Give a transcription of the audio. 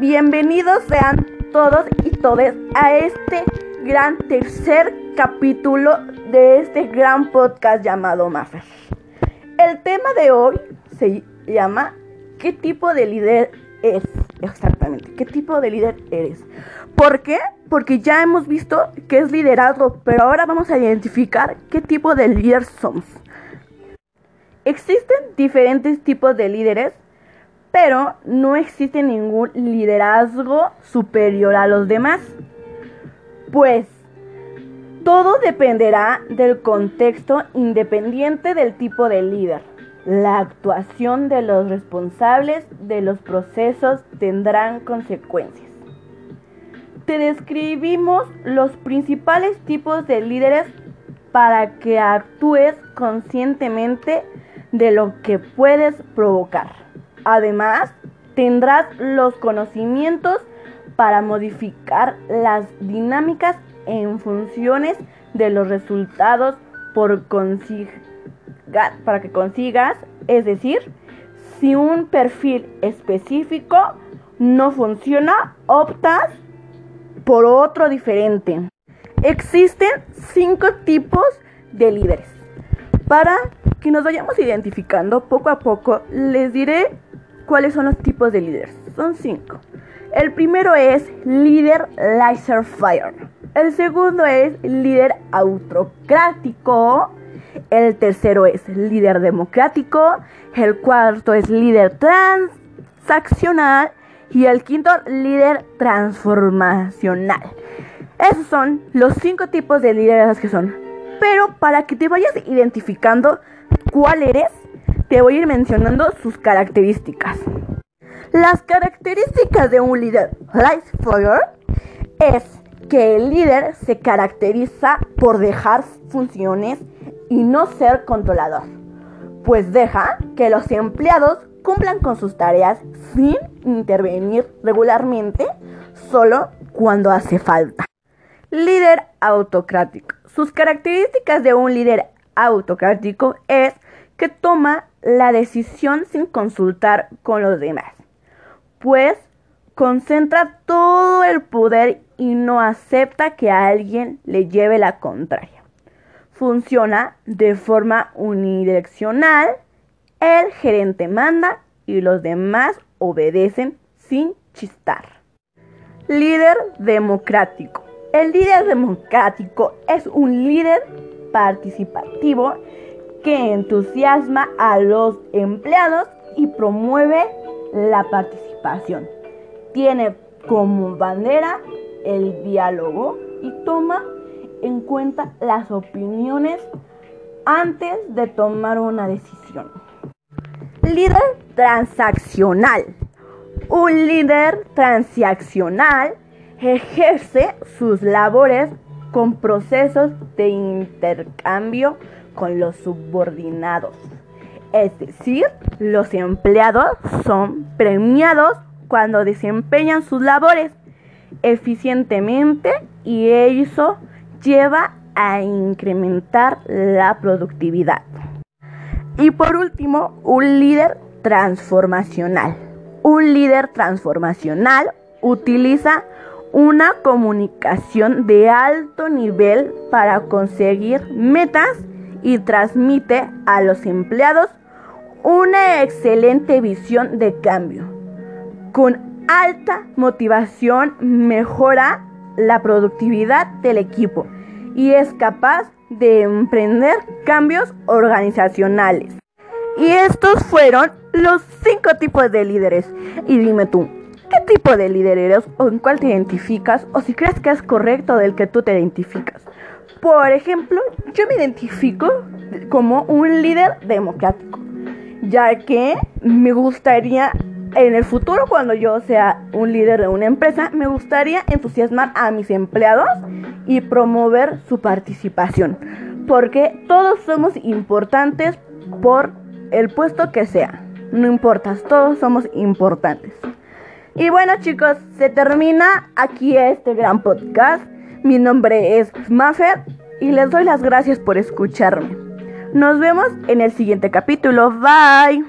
Bienvenidos sean todos y todas a este gran tercer capítulo de este gran podcast llamado Maffer. El tema de hoy se llama ¿Qué tipo de líder es? Exactamente, ¿qué tipo de líder eres? ¿Por qué? Porque ya hemos visto que es liderazgo, pero ahora vamos a identificar qué tipo de líder somos. Existen diferentes tipos de líderes pero no existe ningún liderazgo superior a los demás. Pues todo dependerá del contexto independiente del tipo de líder. La actuación de los responsables de los procesos tendrán consecuencias. Te describimos los principales tipos de líderes para que actúes conscientemente de lo que puedes provocar. Además, tendrás los conocimientos para modificar las dinámicas en funciones de los resultados por para que consigas, es decir, si un perfil específico no funciona, optas por otro diferente. Existen cinco tipos de líderes. Para que nos vayamos identificando poco a poco, les diré ¿Cuáles son los tipos de líderes? Son cinco. El primero es líder laser fire. El segundo es líder autocrático. El tercero es líder democrático. El cuarto es líder transaccional. Y el quinto, líder transformacional. Esos son los cinco tipos de líderes que son. Pero para que te vayas identificando cuál eres, te voy a ir mencionando sus características. Las características de un líder Life Fire es que el líder se caracteriza por dejar funciones y no ser controlador, pues deja que los empleados cumplan con sus tareas sin intervenir regularmente, solo cuando hace falta. Líder autocrático. Sus características de un líder autocrático es que toma la decisión sin consultar con los demás, pues concentra todo el poder y no acepta que alguien le lleve la contraria. Funciona de forma unidireccional, el gerente manda y los demás obedecen sin chistar. Líder democrático. El líder democrático es un líder participativo que entusiasma a los empleados y promueve la participación. Tiene como bandera el diálogo y toma en cuenta las opiniones antes de tomar una decisión. Líder transaccional. Un líder transaccional ejerce sus labores con procesos de intercambio con los subordinados. Es decir, los empleados son premiados cuando desempeñan sus labores eficientemente y eso lleva a incrementar la productividad. Y por último, un líder transformacional. Un líder transformacional utiliza una comunicación de alto nivel para conseguir metas y transmite a los empleados una excelente visión de cambio. Con alta motivación mejora la productividad del equipo y es capaz de emprender cambios organizacionales. Y estos fueron los cinco tipos de líderes. Y dime tú, ¿qué tipo de líder eres o en cuál te identificas o si crees que es correcto del que tú te identificas? Por ejemplo, yo me identifico como un líder democrático, ya que me gustaría en el futuro, cuando yo sea un líder de una empresa, me gustaría entusiasmar a mis empleados y promover su participación, porque todos somos importantes por el puesto que sea. No importa, todos somos importantes. Y bueno chicos, se termina aquí este gran podcast. Mi nombre es Maffer y les doy las gracias por escucharme. Nos vemos en el siguiente capítulo. Bye.